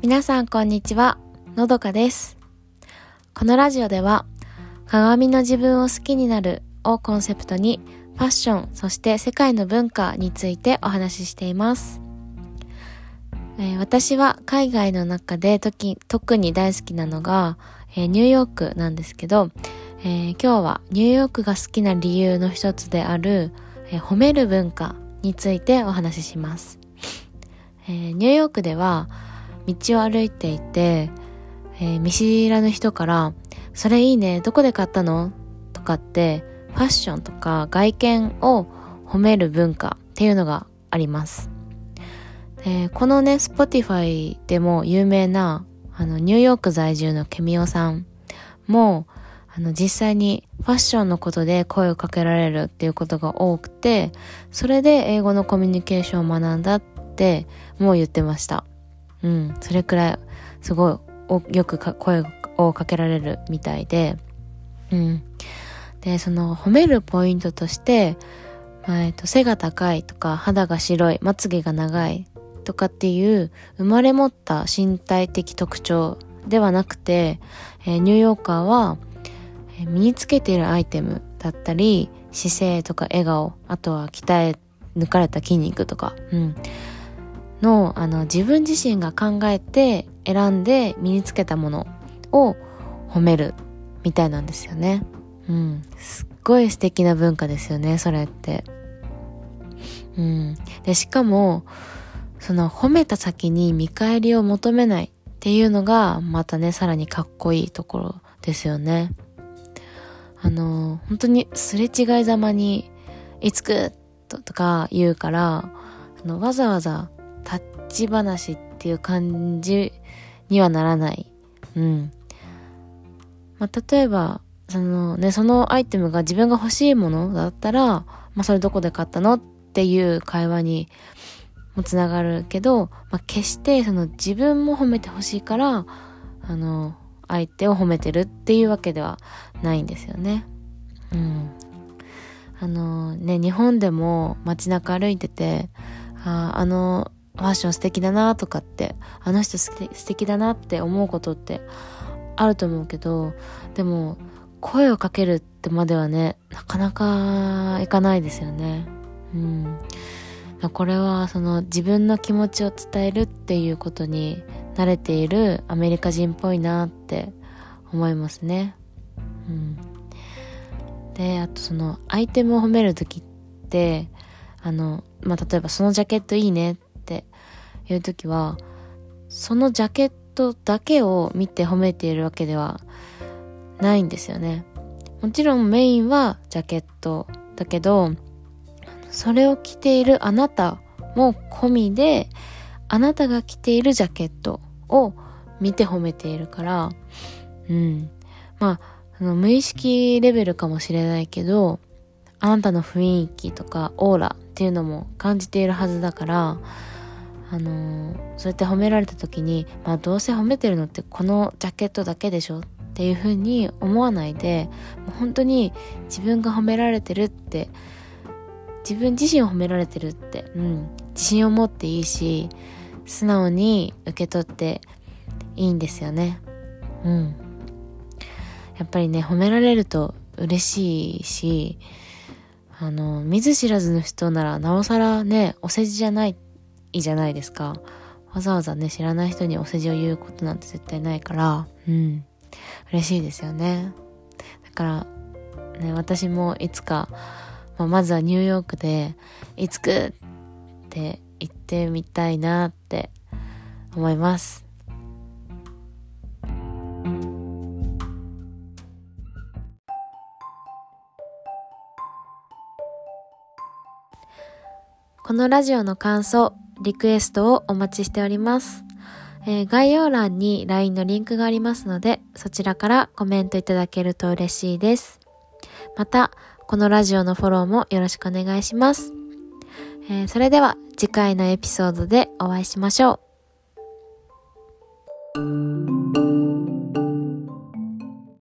皆さんこんにちは、のどかです。このラジオでは、鏡の自分を好きになるをコンセプトに、ファッション、そして世界の文化についてお話ししています。えー私は海外の中で時特に大好きなのが、えーニューヨークなんですけど、えー今日はニューヨークが好きな理由の一つである、え褒める文化についてお話しします。えニューヨークでは道を歩いていて、えー見知らぬ人から、それいいね、どこで買ったの？とかって、ファッションとか外見を褒める文化っていうのがあります。でこのね、Spotify でも有名な、あの、ニューヨーク在住のケミオさんも、あの、実際にファッションのことで声をかけられるっていうことが多くて、それで英語のコミュニケーションを学んだって、もう言ってました。うん、それくらい、すごい、よく声をかけられるみたいで、うん。で、その、褒めるポイントとして、まあえっと、背が高いとか、肌が白い、まつげが長いとかっていう、生まれ持った身体的特徴ではなくて、えーニューヨーカーは、えー身につけているアイテムだったり、姿勢とか笑顔、あとは鍛え抜かれた筋肉とか、うん。の、あの、自分自身が考えて選んで身につけたものを褒めるみたいなんですよね。うん。すっごい素敵な文化ですよね、それって。うん。で、しかも、その褒めた先に見返りを求めないっていうのが、またね、さらにかっこいいところですよね。あの、本当にすれ違いざまに、いつくととか言うから、あのわざわざ立ち話っていう感じにはならない。うん。まあ、例えば、そのね、そのアイテムが自分が欲しいものだったら、まあ、それどこで買ったのっていう会話にもつながるけど、まあ、決してその自分も褒めてほしいから、あの、相手を褒めてるっていうわけではないんですよね。うん。あのね、日本でも街中歩いてて、ああのファッション素敵だなとかって、あの人素敵だなって思うことってあると思うけど、でも声をかけるってまではね、なかなかいかないですよね。うん。これはその自分の気持ちを伝えるっていうことに慣れているアメリカ人っぽいなって思いますね。うん。で、あとそのアイテムを褒めるときって、あの、まあ、例えばそのジャケットいいねっていうときは、そのジャケットだけを見て褒めているわけではないんですよね。もちろんメインはジャケットだけど、それを着ているあなたも込みで、あなたが着ているジャケットを見て褒めているから、うん。まあ、その無意識レベルかもしれないけど、あなたの雰囲気とかオーラっていうのも感じているはずだから、あのそうやって褒められた時に、まあどうせ褒めてるのってこのジャケットだけでしょっていうふうに思わないで、もう本当に自分が褒められてるって、自分自身を褒められてるって、うん、自信を持っていいし、素直に受け取っていいんですよね。うん。やっぱりね、褒められると嬉しいし、あの、見ず知らずの人ならなおさらね、お世辞じゃない、いいじゃないですか。わざわざね、知らない人にお世辞を言うことなんて絶対ないから、うん。嬉しいですよね。だから、ね、私もいつか、まあ、まずはニューヨークで、いつくって言ってみたいなって思います。このラジオの感想、リクエストをお待ちしております。えー概要欄に LINE のリンクがありますので、そちらからコメントいただけると嬉しいです。また、このラジオのフォローもよろしくお願いします。えーそれでは次回のエピソードでお会いしましょう。